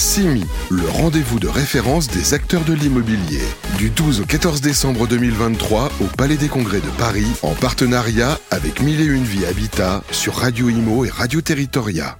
CIMI, le rendez-vous de référence des acteurs de l'immobilier. Du 12 au 14 décembre 2023 au Palais des Congrès de Paris, en partenariat avec Mille et Une Vie Habitat sur Radio Imo et Radio Territoria.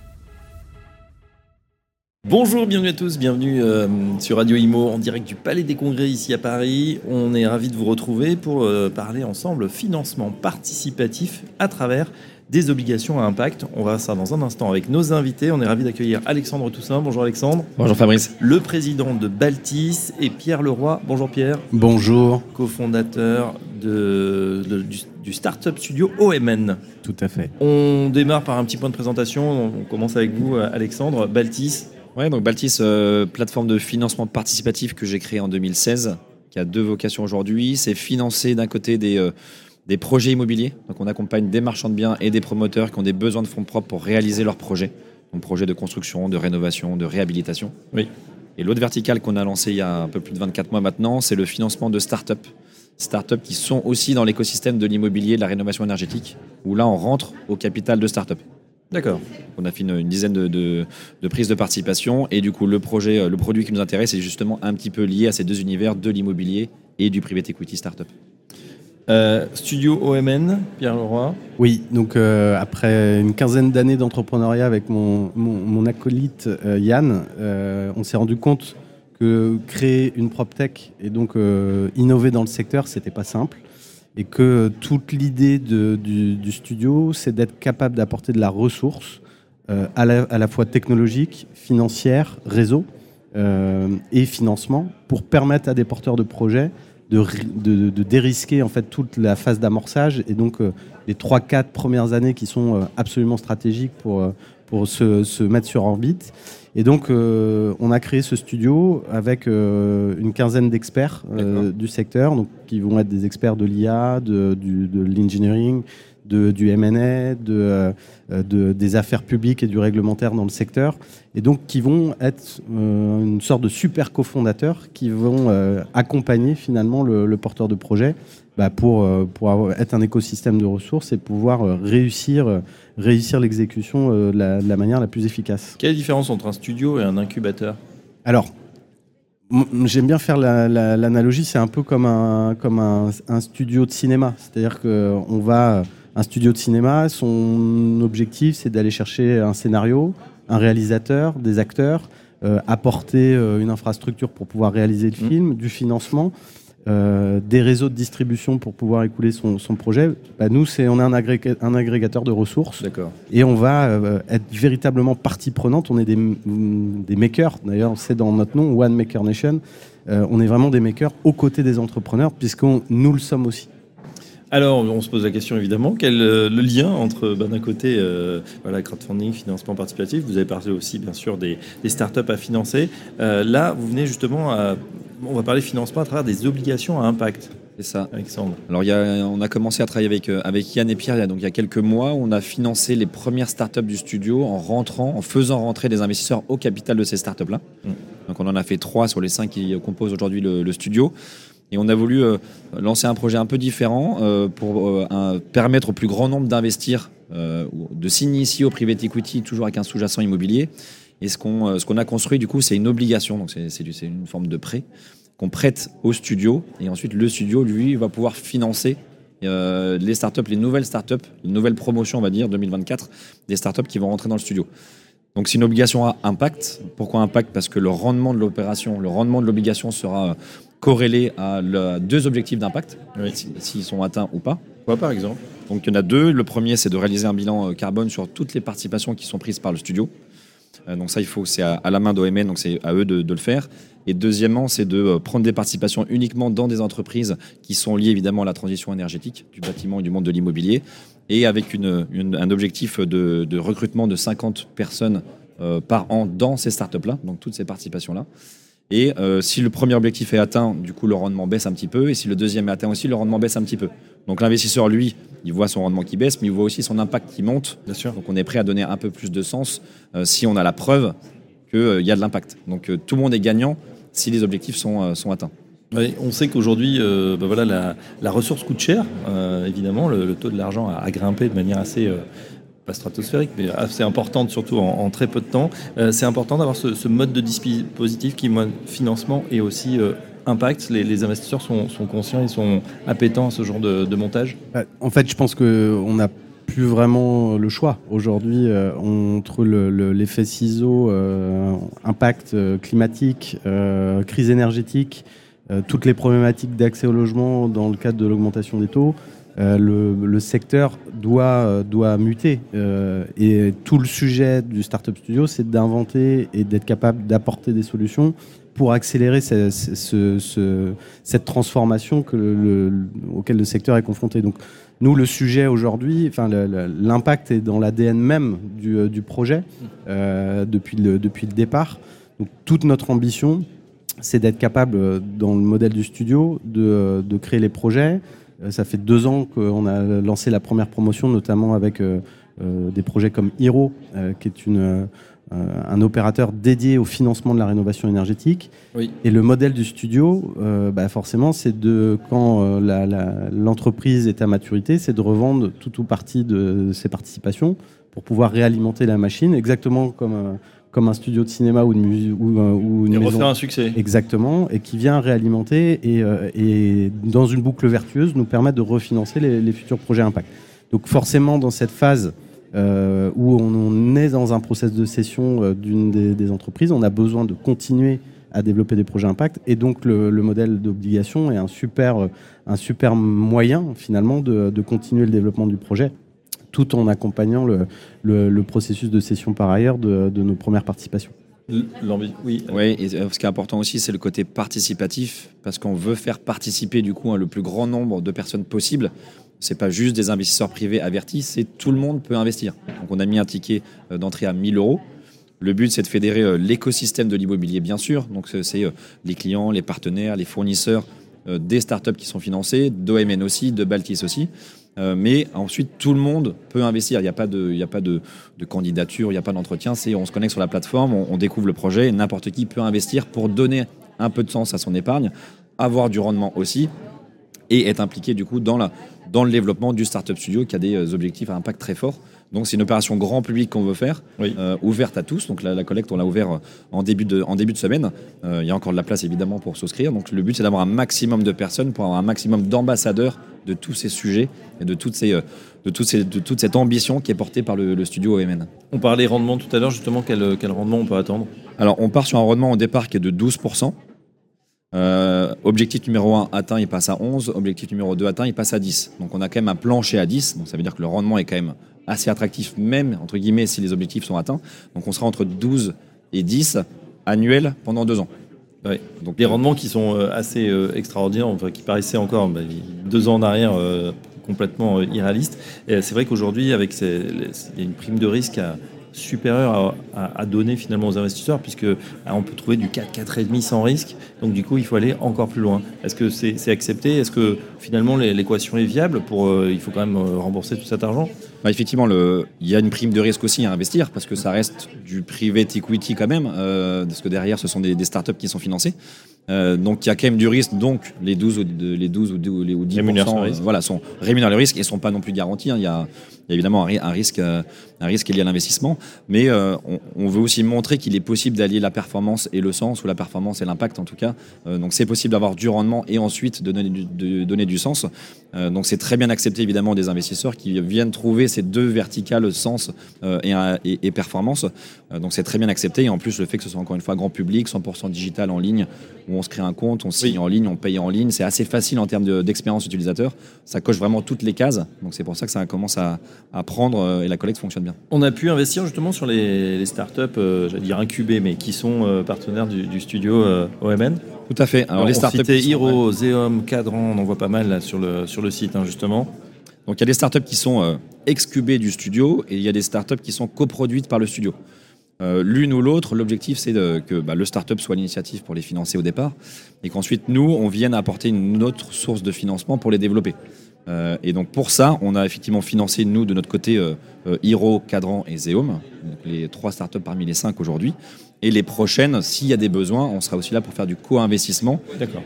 Bonjour, bienvenue à tous, bienvenue euh, sur Radio Imo en direct du Palais des Congrès ici à Paris. On est ravis de vous retrouver pour euh, parler ensemble financement participatif à travers des obligations à impact. On va ça dans un instant avec nos invités. On est ravis d'accueillir Alexandre Toussaint. Bonjour Alexandre. Bonjour Fabrice. Le président de Baltis et Pierre Leroy. Bonjour Pierre. Bonjour. Cofondateur de, de- du, du startup studio OMN. Tout à fait. On démarre par un petit point de présentation. On commence avec vous euh, Alexandre. Baltis. Ouais, donc Baltis, euh, plateforme de financement participatif que j'ai créée en 2016, qui a deux vocations aujourd'hui. C'est financer d'un côté des, euh, des projets immobiliers. Donc on accompagne des marchands de biens et des promoteurs qui ont des besoins de fonds propres pour réaliser leurs projets. Donc projets de construction, de rénovation, de réhabilitation. Oui. Et l'autre verticale qu'on a lancée il y a un peu plus de 24 mois maintenant, c'est le financement de start-up. Start-up qui sont aussi dans l'écosystème de l'immobilier, de la rénovation énergétique, où là on rentre au capital de start-up. D'accord. On a fait une, une dizaine de, de- de prises de participation et du coup le projet, le produit qui nous intéresse est justement un petit peu lié à ces deux univers de l'immobilier et du private equity startup. Euh, studio OMN, Pierre Leroy. Oui, donc euh, après une quinzaine d'années d'entrepreneuriat avec mon, mon, acolyte euh, Yann, on s'est rendu compte que créer une prop tech et donc innover dans le secteur, c'était pas simple. Et que toute l'idée du, du studio, c'est d'être capable d'apporter de la ressource à, la, à la fois technologique, financière, réseau et financement pour permettre à des porteurs de projets de, ri- de, de dérisquer en fait toute la phase d'amorçage et donc euh, les 3-4 premières années qui sont euh, absolument stratégiques pour, euh, pour se, se mettre sur orbite. Et donc, euh, on a créé ce studio avec une quinzaine d'experts du secteur, donc, qui vont être des experts de l'IA, de, de l'engineering, de, du M&A, de, euh, de- des affaires publiques et du réglementaire dans le secteur, et donc qui vont être euh, une sorte de super cofondateurs qui vont euh, accompagner finalement le, le porteur de projet bah, pour, pour avoir- être un écosystème de ressources et pouvoir réussir, réussir l'exécution de la- de la manière la plus efficace. Quelle est la différence entre un studio et un incubateur? Alors, j'aime bien faire la- la- l'analogie, c'est un peu comme un, comme un, un studio de cinéma. C'est-à-dire qu'on va. Un studio de cinéma, son objectif, c'est d'aller chercher un scénario, un réalisateur, des acteurs, euh, apporter euh, une infrastructure pour pouvoir réaliser le Mm. film, du financement. euh, des réseaux de distribution pour pouvoir écouler son, son projet. Bah, nous, c'est on est un, agréga- un agrégateur de ressources D'accord. et on va être véritablement partie prenante. On est des, des makers, d'ailleurs, c'est dans notre nom, One Maker Nation. On est vraiment des makers aux côtés des entrepreneurs, puisqu'on nous le sommes aussi. Alors, on se pose la question évidemment, quel euh, le lien entre bah, d'un côté euh, voilà, crowdfunding, financement participatif, vous avez parlé aussi bien sûr des, des startups à financer. Euh, là, vous venez justement à. On va parler financement à travers des obligations à impact, C'est ça. Alexandre. Alors il y a- on a commencé à travailler avec, euh, avec Yann et Pierre il y a- donc il y a quelques mois. On a financé les premières startups du studio en rentrant, en faisant rentrer des investisseurs au capital de ces startups-là. Mm. Donc on en a fait trois sur les cinq qui composent aujourd'hui le, le studio. Et on a voulu euh, lancer un projet un peu différent euh, pour euh, permettre au plus grand nombre d'investir, de s'initier au private equity, toujours avec un sous-jacent immobilier. Et ce qu'on a construit, du coup, c'est une obligation, donc c'est une forme de prêt qu'on prête au studio. Et ensuite, le studio, lui, va pouvoir financer les startups, les nouvelles startups, les nouvelles promotions, on va dire, 2024, des startups qui vont rentrer dans le studio. Donc c'est une obligation à impact. Pourquoi impact? Parce que le rendement de l'opération, le rendement de l'obligation sera euh, corrélé à deux objectifs d'impact, Oui. s'ils sont atteints ou pas. Quoi par exemple? Donc il y en a deux. Le premier, c'est de réaliser un bilan euh, carbone sur toutes les participations qui sont prises par le studio. Euh, donc ça, il faut, c'est à, à la main d'OMN, donc c'est à eux de, de le faire. Et deuxièmement, c'est de euh, prendre des participations uniquement dans des entreprises qui sont liées évidemment à la transition énergétique du bâtiment et du monde de l'immobilier, et avec une, une- un objectif de, de recrutement de 50 personnes euh, par an dans ces startups-là, donc toutes ces participations-là. Et euh, si le premier objectif est atteint, du coup, le rendement baisse un petit peu. Et si le deuxième est atteint aussi, le rendement baisse un petit peu. Donc l'investisseur, lui, il voit son rendement qui baisse, mais il voit aussi son impact qui monte. Bien sûr. Donc on est prêt à donner un peu plus de sens euh, si on a la preuve qu'il y a de l'impact. Donc euh, tout le monde est gagnant si les objectifs sont, euh, sont atteints. Oui, on sait qu'aujourd'hui, euh, bah voilà, la, la ressource coûte cher. Euh, évidemment, le, le taux de l'argent a, a grimpé de manière assez, euh, stratosphérique, mais assez importante, surtout en, très peu de temps. Euh, c'est important d'avoir ce, mode de dispositif qui, financement et aussi euh, impact. Les, investisseurs sont, conscients, ils sont appétents à ce genre de, montage bah, En fait, je pense qu'on n'a plus vraiment le choix. Aujourd'hui, euh, entre l'effet ciseau, impact climatique, crise énergétique, toutes les problématiques d'accès au logement dans le cadre de l'augmentation des taux, euh, le, secteur doit, euh, doit muter. Euh, et tout le sujet du Startup Studio, c'est d'inventer et d'être capable d'apporter des solutions pour accélérer ce, cette transformation auquel le secteur est confronté. Donc, nous, le sujet aujourd'hui, enfin, l'impact est dans l'ADN même du, du projet depuis, le, depuis le départ. Donc, toute notre ambition, c'est d'être capable, dans le modèle du studio, de, de créer les projets, euh, ça fait deux ans qu'on a lancé la première promotion, notamment avec euh, euh, des projets comme Hiro, qui est une, un opérateur dédié au financement de la rénovation énergétique. Et le modèle du studio, bah forcément, c'est de quand l'entreprise est à maturité, c'est de revendre tout ou partie de ses participations pour pouvoir réalimenter la machine, exactement comme comme un studio de cinéma ou, de musique, ou, euh, ou une et maison. un succès. Exactement, et qui vient réalimenter et, euh, et, dans une boucle vertueuse nous permettre de refinancer les, futurs projets impact. Donc forcément dans cette phase euh, où on, est dans un process de cession d'une des, entreprises, on a besoin de continuer à développer des projets impact et donc le, modèle d'obligation est un super, un super moyen finalement de, de continuer le développement du projet tout en accompagnant le, processus de cession par ailleurs de, nos premières participations. Oui. oui, et euh, ce qui est important aussi, c'est le côté participatif, parce qu'on veut faire participer du coup le plus grand nombre de personnes possible. C'est pas juste des investisseurs privés avertis, c'est tout le monde peut investir. Donc on a mis un ticket euh, d'entrée à 1000 euros. Le but, c'est de fédérer euh, l'écosystème de l'immobilier, bien sûr. Donc c'est les clients, les partenaires, les fournisseurs, des startups qui sont financées, d'OMN aussi, de Baltis aussi. Euh, mais ensuite, tout le monde peut investir. Il n'y a pas de, il a pas de, candidature, il n'y a pas d'entretien. C'est on se connecte sur la plateforme, on, découvre le projet et n'importe qui peut investir pour donner un peu de sens à son épargne, avoir du rendement aussi et être impliqué du coup dans, la, dans le développement du Startup Studio qui a des euh, objectifs à impact très fort. Donc c'est une opération grand public qu'on veut faire, euh, ouverte à tous. Donc la, collecte, on l'a ouvert en début de, en début de semaine. il y a encore de la place évidemment pour souscrire. Donc le but c'est d'avoir un maximum de personnes pour avoir un maximum d'ambassadeurs de tous ces sujets et de, toutes ces, euh, de, toutes ces, de toute cette ambition qui est portée par le, studio OMN. On parlait rendement tout à l'heure, justement, quel, quel, rendement on peut attendre? Alors, on part sur un rendement au départ qui est de 12%. Euh, objectif numéro 1 atteint, il passe à 11. Objectif numéro 2 atteint, il passe à 10. Donc on a quand même un plancher à 10. Donc ça veut dire que le rendement est quand même assez attractif, même entre guillemets, si les objectifs sont atteints. Donc on sera entre 12 et 10 annuels pendant deux ans. Donc des rendements qui sont euh, assez euh, extraordinaires, enfin, qui paraissaient encore bah, deux ans en arrière euh, complètement irréalistes. Et c'est vrai qu'aujourd'hui, avec il y a une prime de risque à, supérieur à, donner finalement aux investisseurs, puisque ah, on peut trouver du 4, 4,5 sans risque. Donc du coup, il faut aller encore plus loin. Est-ce que c'est accepté? Est-ce que finalement l'équation est viable? Pour euh, Il faut quand même euh, rembourser tout cet argent? Bah, Effectivement, le, il y a une prime de risque aussi à investir, parce que ça reste du private equity quand même, euh, parce que derrière, ce sont des, des startups qui sont financées. Euh, donc il y a quand même du risque. Donc les 12 ou, les 12 ou, 10% voilà, sont rémunèrent le risque et ne sont pas non plus garantis. Hein. Il, y a, évidemment un, risque, euh, un risque lié à l'investissement. Mais euh, on, veut aussi montrer qu'il est possible d'allier la performance et le sens, ou la performance et l'impact en tout cas. donc c'est possible d'avoir du rendement et ensuite de donner du, de donner du sens. donc c'est très bien accepté évidemment des investisseurs qui viennent trouver ces deux verticales sens et, et, performance. donc c'est très bien accepté. Et en plus le fait que ce soit encore une fois grand public, 100% digital en ligne, où on se crée un compte, on signe en ligne, on paye en ligne. C'est assez facile en termes d'expérience utilisateur. Ça coche vraiment toutes les cases. Donc c'est pour ça que ça commence à, prendre euh, et la collecte fonctionne bien. On a pu investir justement sur les, startups, euh, j'allais dire incubées, mais qui sont euh, partenaires du, studio OMN. Tout à fait. Alors, les startups. C'était Hero, Xeom, Cadran, on en voit pas mal là, sur, le, sur le site hein, justement. Donc il y a des startups qui sont excubées du studio et il y a des startups qui sont coproduites par le studio. Euh, l'une ou l'autre, l'objectif c'est que bah, le startup soit l'initiative pour les financer au départ et qu'ensuite nous, on vienne apporter une autre source de financement pour les développer. Euh, et donc pour ça, on a effectivement financé, nous, de notre côté, euh, Hiro, Cadran et Zeom, les trois startups parmi les cinq aujourd'hui. Et les prochaines, s'il y a des besoins, on sera aussi là pour faire du co-investissement,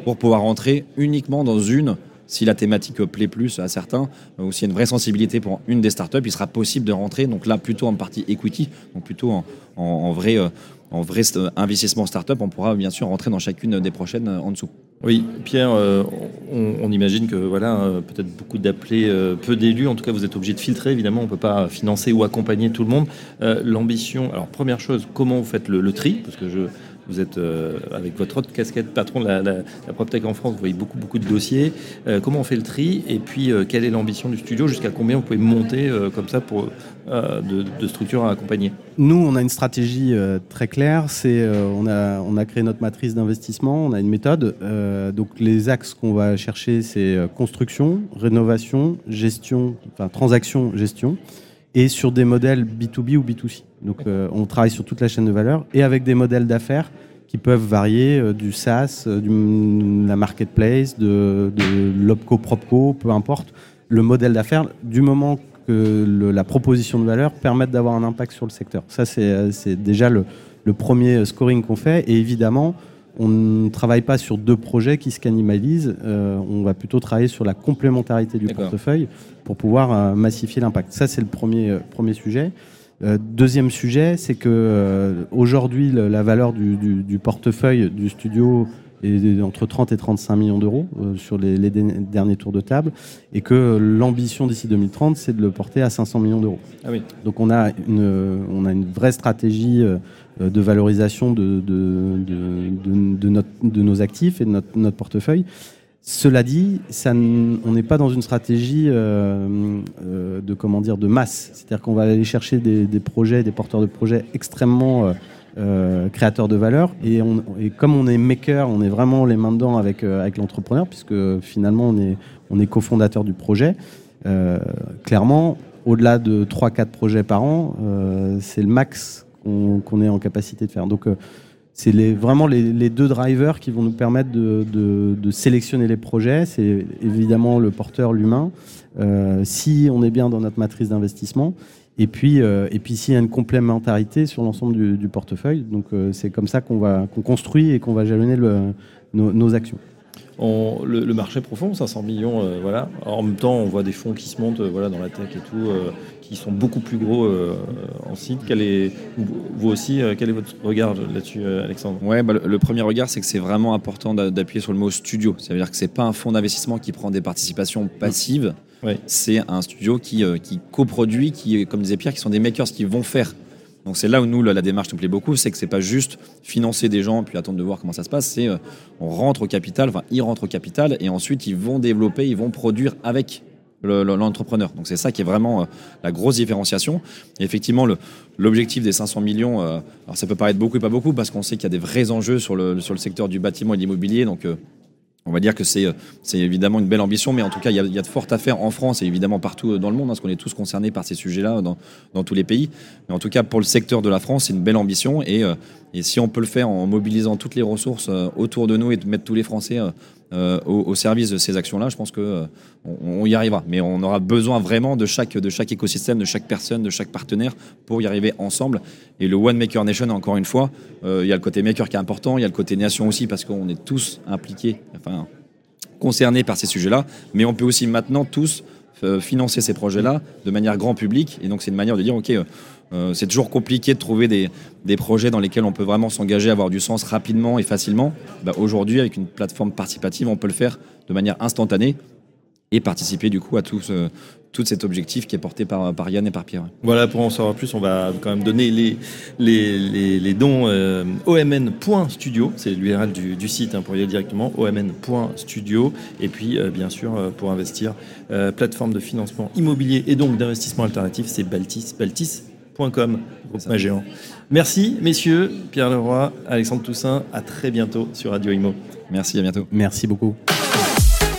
pour pouvoir rentrer uniquement dans une si la thématique plaît plus à certains, ou s'il y a une vraie sensibilité pour une des startups, il sera possible de rentrer. Donc là, plutôt en partie equity, donc plutôt en, en vrai en vrai investissement startup, on pourra bien sûr rentrer dans chacune des prochaines en dessous. Oui, Pierre, euh, on, imagine que voilà, euh, peut-être beaucoup d'appelés, euh, peu d'élus. En tout cas, vous êtes obligé de filtrer. Évidemment, on ne peut pas financer ou accompagner tout le monde. L'ambition. Alors, première chose, comment vous faites le, le tri? Parce que je, vous êtes euh, avec votre autre casquette patron de la, PropTech en France, vous voyez beaucoup, beaucoup de dossiers. Euh, comment on fait le tri Et puis, euh, quelle est l'ambition du studio? Jusqu'à combien vous pouvez monter comme ça pour, de, de structures à accompagner? Nous, on a une stratégie très claire. C'est, on, a, on a créé notre matrice d'investissement, on a une méthode. donc, les axes qu'on va chercher, c'est construction, rénovation, gestion, enfin transaction, gestion et sur des modèles B2B ou B2C. Donc euh, on travaille sur toute la chaîne de valeur et avec des modèles d'affaires qui peuvent varier euh, du SaaS, euh, du, la marketplace, de, de l'opco, propco, peu importe. Le modèle d'affaires, du moment que le, la proposition de valeur permette d'avoir un impact sur le secteur. Ça, c'est déjà le, le, premier scoring qu'on fait. Et évidemment, on ne travaille pas sur deux projets qui se cannibalisent. Euh, on va plutôt travailler sur la complémentarité du portefeuille pour pouvoir euh, massifier l'impact. Ça, c'est le premier, euh, premier sujet. deuxième sujet, c'est que aujourd'hui, la valeur du, du, portefeuille du studio entre 30 et 35 millions d'euros sur les, les, derniers tours de table, et que l'ambition d'ici 2030, c'est de le porter à 500 millions d'euros. Ah oui. Donc on a une, on a une vraie stratégie euh, de valorisation de, de, de, notre, de, nos actifs et de notre, notre portefeuille. Cela dit, ça, on n'est pas dans une stratégie euh, euh, de comment dire de masse. C'est-à-dire qu'on va aller chercher des, des, projets, des porteurs de projets extrêmement euh, créateurs de valeur. Et, comme on est maker, on est vraiment les mains dedans avec avec l'entrepreneur, puisque finalement on est on est cofondateur du projet. clairement, au-delà de 3-4 projets par an, c'est le max qu'on est en capacité de faire. Donc, euh, c'est vraiment les, deux drivers qui vont nous permettre de, sélectionner les projets. C'est évidemment le porteur, l'humain, euh, si on est bien dans notre matrice d'investissement, et puis, euh, et puis s'il y a une complémentarité sur l'ensemble du, portefeuille. Donc c'est comme ça qu'on va qu'on construit et qu'on va jalonner nos actions le, marché profond, 500 millions, euh, voilà. en même temps, on voit des fonds qui se montent euh, voilà, dans la tech et tout, euh, qui sont beaucoup plus gros en site. Quel est, vous aussi, quel est votre regard là-dessus, Alexandre? Ouais, bah, le, premier regard, c'est que c'est vraiment important d'appuyer sur le mot studio. Ça veut dire que c'est pas un fonds d'investissement qui prend des participations passives. C'est un studio qui, qui coproduit, qui, comme disait Pierre, qui sont des makers qui vont faire donc c'est là où nous, la, démarche nous plaît beaucoup, c'est que c'est pas juste financer des gens puis attendre de voir comment ça se passe, c'est euh, on rentre au capital, enfin ils rentrent au capital et ensuite ils vont développer, ils vont produire avec l'entrepreneur. Donc c'est ça qui est vraiment euh, la grosse différenciation. Et effectivement, l'objectif des 500 millions, euh, alors ça peut paraître beaucoup et pas beaucoup parce qu'on sait qu'il y a des vrais enjeux sur le, sur le secteur du bâtiment et de l'immobilier. Donc on va dire que c'est évidemment une belle ambition, mais en tout cas, il y, a, de fortes affaires en France et évidemment partout euh, dans le monde, hein, parce qu'on est tous concernés par ces sujets-là dans, dans, tous les pays. Mais en tout cas, pour le secteur de la France, c'est une belle ambition. Et, euh, et, si on peut le faire en mobilisant toutes les ressources euh, autour de nous et de mettre tous les Français euh, au, service de ces actions-là, je pense que euh, y arrivera. Mais on aura besoin vraiment de chaque, de chaque écosystème, de chaque personne, de chaque partenaire pour y arriver ensemble. Et le One Maker Nation, encore une fois, euh, il y a le côté maker qui est important, il y a le côté nation aussi parce qu'on est tous impliqués, enfin concernés par ces sujets-là. Mais on peut aussi maintenant tous financer ces projets-là de manière grand public. Et donc c'est une manière de dire, ok euh, c'est toujours compliqué de trouver des, projets dans lesquels on peut vraiment s'engager, avoir du sens rapidement et facilement. Bah, aujourd'hui, avec une plateforme participative, on peut le faire de manière instantanée et participer du coup à tout, tout cet objectif qui est porté par, par Yann et par Pierre. Voilà, pour en savoir plus, on va quand même donner les, les, dons euh, omn.studio, c'est l'URL du, site hein, pour y aller directement, omn.studio, et puis euh, bien sûr pour investir, plateforme de financement immobilier et donc d'investissement alternatif, c'est Baltis, Baltis Com, groupe géant. Merci, messieurs, Pierre Leroy, Alexandre Toussaint. À très bientôt sur Radio Imo. Merci, à bientôt. Merci beaucoup.